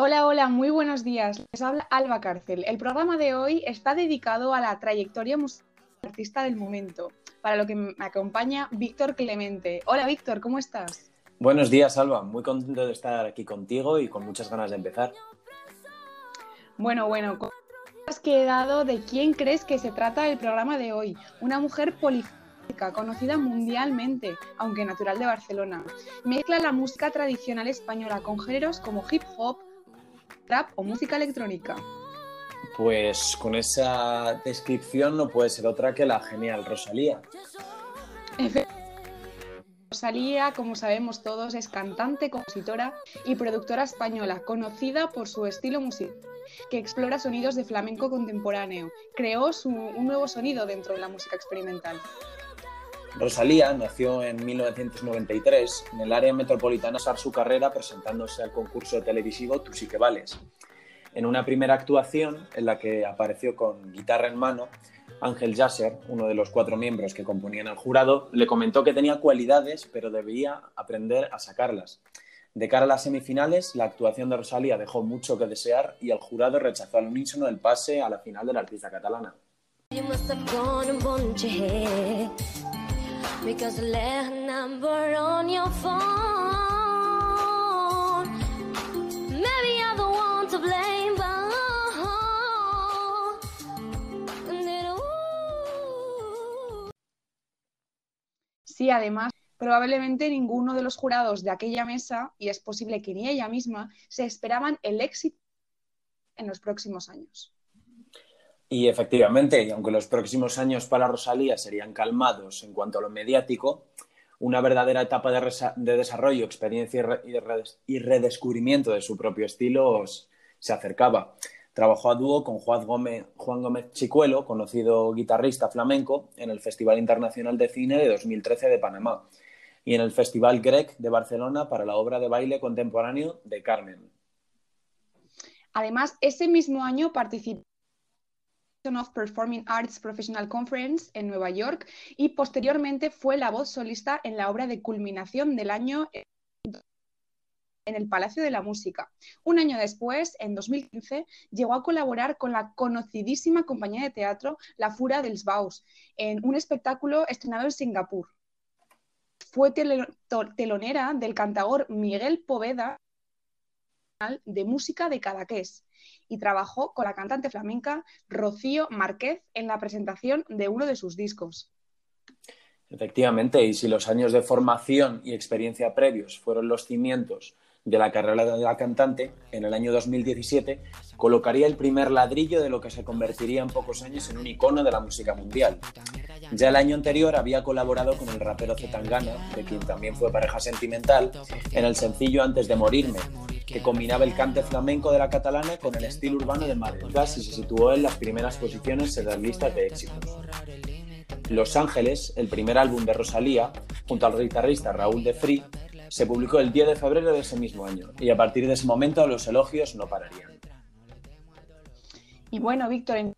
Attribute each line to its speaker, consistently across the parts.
Speaker 1: Hola, hola, muy buenos días. Les habla Alba Cárcel. El programa de hoy está dedicado a la trayectoria musical del artista del momento, para lo que me acompaña Víctor Clemente. Hola, Víctor, ¿cómo estás?
Speaker 2: Buenos días, Alba. Muy contento de estar aquí contigo y con muchas ganas de empezar.
Speaker 1: Bueno, bueno, has quedado de quién crees que se trata el programa de hoy? Una mujer polifónica, conocida mundialmente, aunque natural de Barcelona. Mezcla la música tradicional española con géneros como hip hop, trap o música electrónica.
Speaker 2: Pues con esa descripción no puede ser otra que la genial Rosalía.
Speaker 1: Rosalía, como sabemos todos, es cantante, compositora y productora española, conocida por su estilo musical, que explora sonidos de flamenco contemporáneo. Creó su, un nuevo sonido dentro de la música experimental.
Speaker 2: Rosalía nació en 1993 en el área metropolitana a su carrera presentándose al concurso televisivo Tú sí que vales. En una primera actuación en la que apareció con guitarra en mano, Ángel Yasser, uno de los cuatro miembros que componían el jurado, le comentó que tenía cualidades pero debía aprender a sacarlas. De cara a las semifinales, la actuación de Rosalía dejó mucho que desear y el jurado rechazó al unísono el pase a la final de la artista catalana.
Speaker 1: Sí, además, probablemente ninguno de los jurados de aquella mesa, y es posible que ni ella misma, se esperaban el éxito en los próximos años.
Speaker 2: Y efectivamente, aunque los próximos años para Rosalía serían calmados en cuanto a lo mediático, una verdadera etapa de, desarrollo, experiencia y, redescubrimiento de su propio estilo se acercaba. Trabajó a dúo con Juan Gómez, Juan Gómez Chicuelo, conocido guitarrista flamenco, en el Festival Internacional de Cine de 2013 de Panamá y en el Festival Grec de Barcelona para la obra de baile contemporáneo de Carmen.
Speaker 1: Además, ese mismo año participó of Performing Arts Professional Conference en Nueva York y posteriormente fue la voz solista en la obra de culminación del año en el Palacio de la Música. Un año después, en 2015, llegó a colaborar con la conocidísima compañía de teatro La Fura dels Baus en un espectáculo estrenado en Singapur. Fue telonera del cantador Miguel Poveda de música de Cadaqués y trabajó con la cantante flamenca Rocío Márquez en la presentación de uno de sus discos.
Speaker 2: Efectivamente, y si los años de formación y experiencia previos fueron los cimientos de la carrera de la cantante, en el año 2017 colocaría el primer ladrillo de lo que se convertiría en pocos años en un icono de la música mundial. Ya el año anterior había colaborado con el rapero Zetangana, de quien también fue pareja sentimental, en el sencillo Antes de morirme, que combinaba el cante flamenco de la catalana con el estilo urbano de Madrid y se situó en las primeras posiciones en las listas de éxitos. Los Ángeles, el primer álbum de Rosalía, junto al guitarrista Raúl de Free, se publicó el 10 de febrero de ese mismo año y a partir de ese momento los elogios no pararían.
Speaker 1: Y bueno, Víctor, en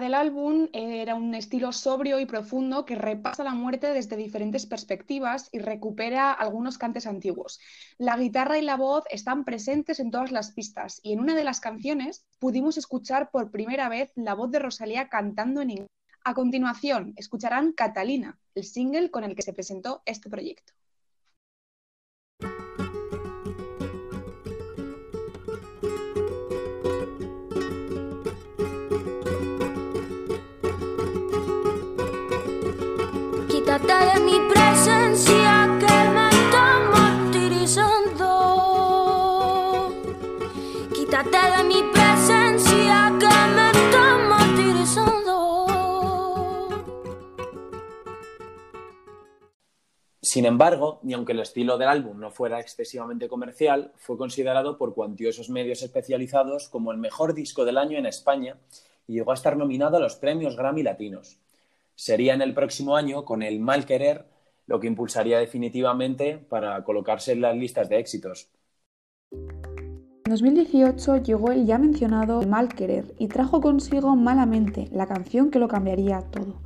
Speaker 1: del álbum era un estilo sobrio y profundo que repasa la muerte desde diferentes perspectivas y recupera algunos cantes antiguos. La guitarra y la voz están presentes en todas las pistas y en una de las canciones pudimos escuchar por primera vez la voz de Rosalía cantando en inglés. A continuación, escucharán Catalina, el single con el que se presentó este proyecto. De mi presencia que me está martirizando. Quítate de mi presencia que me está martirizando.
Speaker 2: Sin embargo, y aunque el estilo del álbum no fuera excesivamente comercial, fue considerado por cuantiosos medios especializados como el mejor disco del año en España y llegó a estar nominado a los premios Grammy Latinos sería en el próximo año con el mal querer lo que impulsaría definitivamente para colocarse en las listas de éxitos.
Speaker 3: En 2018 llegó el ya mencionado Mal Querer y trajo consigo Malamente, la canción que lo cambiaría todo.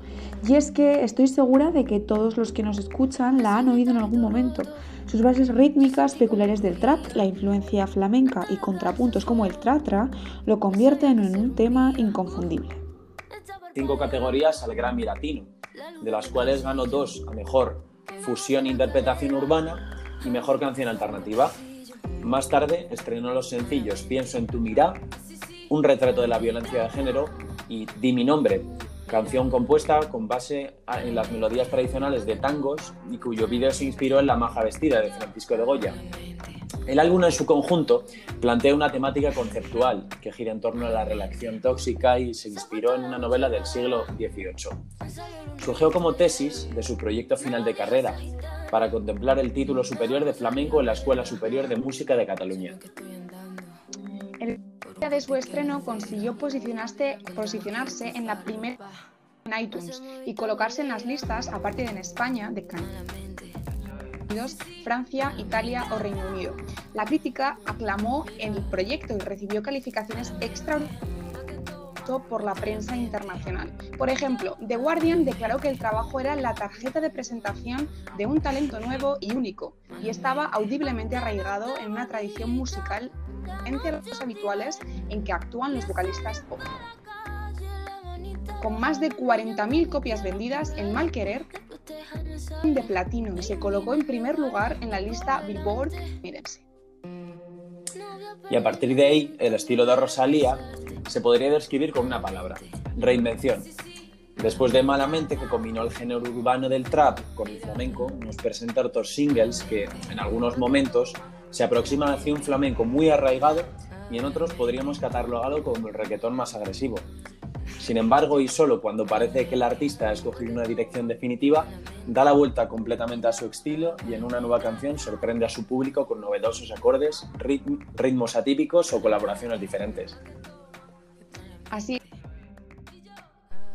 Speaker 3: Y es que estoy segura de que todos los que nos escuchan la han oído en algún momento. Sus bases rítmicas peculiares del trap, la influencia flamenca y contrapuntos como el tratra lo convierten en un tema inconfundible.
Speaker 2: Cinco categorías al Grammy Latino, de las cuales ganó dos a Mejor Fusión e Interpretación Urbana y Mejor Canción Alternativa. Más tarde estrenó los sencillos Pienso en tu mirá, Un retrato de la violencia de género y Di mi nombre, canción compuesta con base en las melodías tradicionales de tangos y cuyo vídeo se inspiró en La maja vestida de Francisco de Goya. El álbum en su conjunto plantea una temática conceptual que gira en torno a la relación tóxica y se inspiró en una novela del siglo XVIII. Surgió como tesis de su proyecto final de carrera para contemplar el título superior de flamenco en la Escuela Superior de Música de Cataluña.
Speaker 1: El día de su estreno consiguió posicionarse, en la primera en iTunes y colocarse en las listas, aparte de en España, de Canadá. Francia, Italia o Reino Unido. La crítica aclamó el proyecto y recibió calificaciones extraordinarias por la prensa internacional. Por ejemplo, The Guardian declaró que el trabajo era la tarjeta de presentación de un talento nuevo y único, y estaba audiblemente arraigado en una tradición musical entre los habituales en que actúan los vocalistas pop. Con más de 40.000 copias vendidas, El Mal Querer de platino y se colocó en primer lugar en la lista Billboard mírense.
Speaker 2: Y a partir de ahí, el estilo de Rosalía se podría describir con una palabra, reinvención. Después de Malamente, que combinó el género urbano del trap con el flamenco, nos presenta otros singles que, en algunos momentos, se aproximan hacia un flamenco muy arraigado y en otros podríamos catalogarlo como el reggaetón más agresivo. Sin embargo, y solo cuando parece que el artista ha escogido una dirección definitiva, da la vuelta completamente a su estilo y en una nueva canción sorprende a su público con novedosos acordes, ritmos atípicos o colaboraciones diferentes.
Speaker 1: Así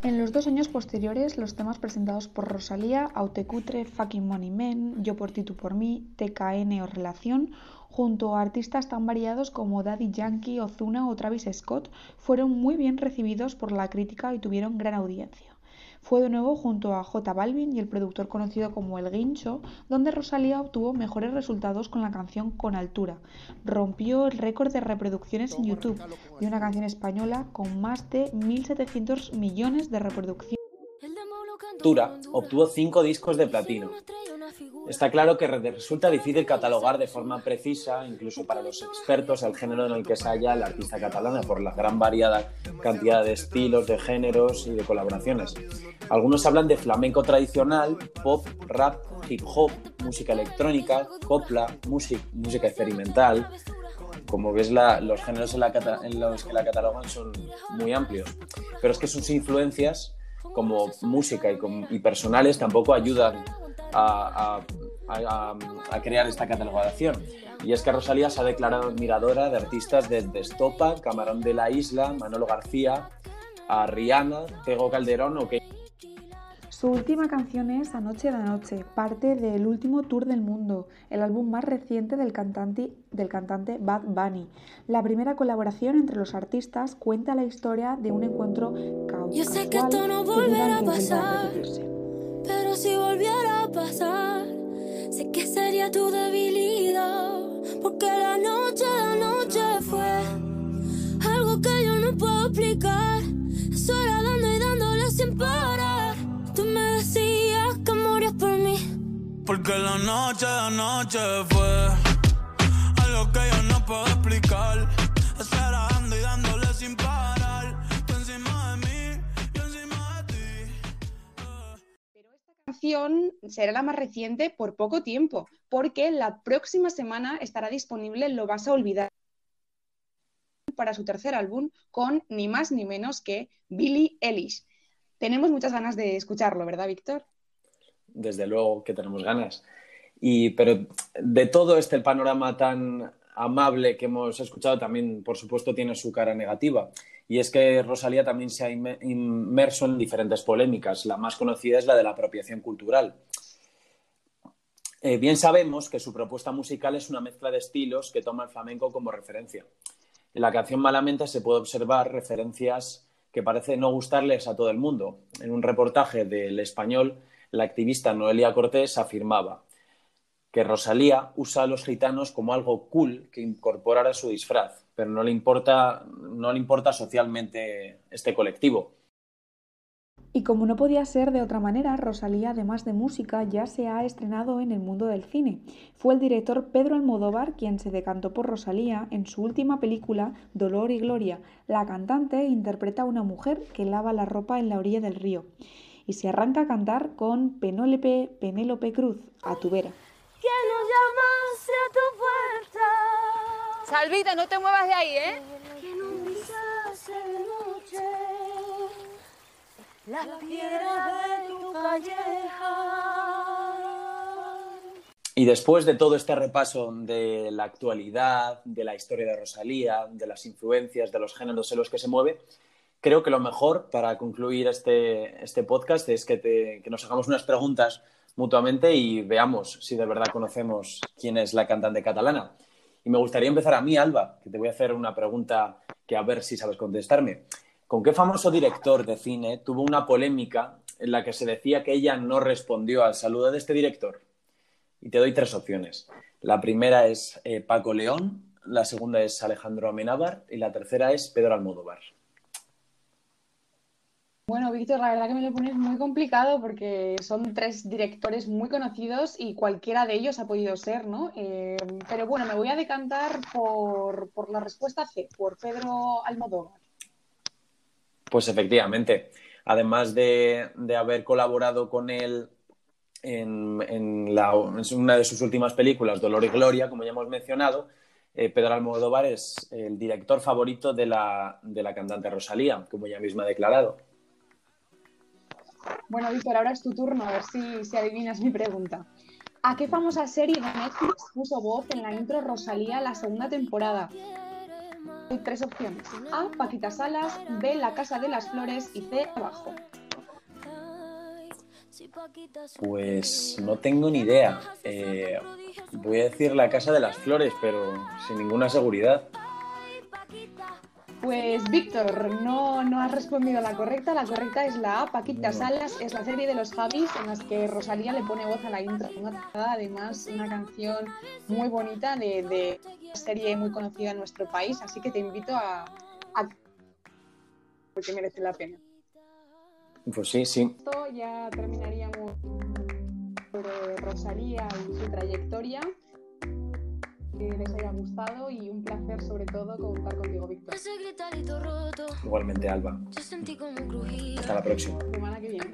Speaker 3: en los dos años posteriores, los temas presentados por Rosalía, Autecutre, Fucking Money Men, Yo por ti, tú por mí, TKN o Relación, junto a artistas tan variados como Daddy Yankee, Ozuna o Travis Scott, fueron muy bien recibidos por la crítica y tuvieron gran audiencia. Fue de nuevo junto a J Balvin y el productor conocido como El Guincho, donde Rosalía obtuvo mejores resultados con la canción Con Altura. Rompió el récord de reproducciones en YouTube de una canción española con más de 1.700 millones de reproducciones.
Speaker 2: Altura obtuvo cinco discos de platino, Está claro que resulta difícil catalogar de forma precisa, incluso para los expertos, el género en el que se halla la artista catalana por la gran variada cantidad de estilos, de géneros y de colaboraciones. Algunos hablan de flamenco tradicional, pop, rap, hip hop, música electrónica, copla, música experimental. Como ves, los géneros en, los que la catalogan son muy amplios. Pero es que sus influencias como música y, y personales tampoco ayudan a, crear esta catalogación. Y es que Rosalía se ha declarado admiradora de artistas desde Estopa, Camarón de la Isla, Manolo García, a Rihanna, Tego Calderón o que...
Speaker 3: Su última canción es Anoche de Noche, parte del último tour del mundo, el álbum más reciente del cantante, del cantante Bad Bunny. La primera colaboración entre los artistas cuenta la historia de un encuentro casual
Speaker 4: Yo sé que esto no volverá a pasar, si volviera a pasar, sé que sería tu debilidad, porque la noche, la noche fue algo que yo no puedo explicar. Es hora dando y dándole sin parar. Tú me decías que morías por mí,
Speaker 5: porque la noche, la noche fue algo que yo no puedo explicar. Es hora dando y dándole sin parar.
Speaker 1: Será la más reciente por poco tiempo, porque la próxima semana estará disponible Lo vas a olvidar para su tercer álbum con ni más ni menos que Billie Eilish. Tenemos muchas ganas de escucharlo, ¿verdad, Víctor?
Speaker 2: Desde luego que tenemos ganas. Y, pero de todo este panorama tan amable que hemos escuchado también, por supuesto, tiene su cara negativa. Y es que Rosalía también se ha inmerso en diferentes polémicas. La más conocida es la de la apropiación cultural. Eh, bien sabemos que su propuesta musical es una mezcla de estilos que toma el flamenco como referencia. En la canción Malamente se puede observar referencias que parece no gustarles a todo el mundo. En un reportaje del español, la activista Noelia Cortés afirmaba que Rosalía usa a los gitanos como algo cool que incorporara su disfraz, pero no le importa, no le importa socialmente este colectivo.
Speaker 3: Y como no podía ser de otra manera, Rosalía, además de música, ya se ha estrenado en el mundo del cine. Fue el director Pedro Almodóvar quien se decantó por Rosalía en su última película, Dolor y Gloria. La cantante interpreta a una mujer que lava la ropa en la orilla del río. Y se arranca a cantar con Penélope, Penélope Cruz, a tu vera.
Speaker 4: a tu puerta.
Speaker 6: Salvita, no te muevas de ahí, ¿eh?
Speaker 4: las piedras de tu calleja.
Speaker 2: Y después de todo este repaso de la actualidad, de la historia de Rosalía, de las influencias, de los géneros en los que se mueve, creo que lo mejor para concluir este, este podcast es que, te, que nos hagamos unas preguntas mutuamente y veamos si de verdad conocemos quién es la cantante catalana. Y me gustaría empezar a mí, Alba, que te voy a hacer una pregunta que a ver si sabes contestarme. ¿Con qué famoso director de cine tuvo una polémica en la que se decía que ella no respondió al saludo de este director? Y te doy tres opciones. La primera es eh, Paco León, la segunda es Alejandro Amenábar y la tercera es Pedro Almodóvar.
Speaker 1: Bueno, Víctor, la verdad que me lo pones muy complicado porque son tres directores muy conocidos y cualquiera de ellos ha podido ser, ¿no? Eh, pero bueno, me voy a decantar por, por la respuesta C, por Pedro Almodóvar.
Speaker 2: Pues efectivamente, además de, haber colaborado con él en, una de sus últimas películas, Dolor y Gloria, como ya hemos mencionado, eh, Pedro Almodóvar es el director favorito de la, cantante Rosalía, como ella misma ha declarado.
Speaker 1: Bueno, Víctor, ahora es tu turno, a ver si, si adivinas mi pregunta. ¿A qué famosa serie de Netflix puso voz en la intro Rosalía la segunda temporada? Hay tres opciones. A, Paquita Salas, B, La Casa de las Flores y C, Abajo.
Speaker 2: Pues no tengo ni idea. Eh, voy a decir La Casa de las Flores, pero sin ninguna seguridad.
Speaker 1: Pues Víctor, no, no has respondido a la correcta. La correcta es la A, Paquita Salas. Es la serie de los Javis en las que Rosalía le pone voz a la intro. Además, una canción muy bonita de, de una serie muy conocida en nuestro país. Así que te invito a, a... porque merece la pena.
Speaker 2: Pues sí, sí.
Speaker 1: Esto ya terminaríamos sobre Rosalía y su trayectoria que les haya gustado y un placer sobre todo contar contigo, Víctor.
Speaker 2: Igualmente, Alba. Hasta la próxima.
Speaker 1: Semana que viene.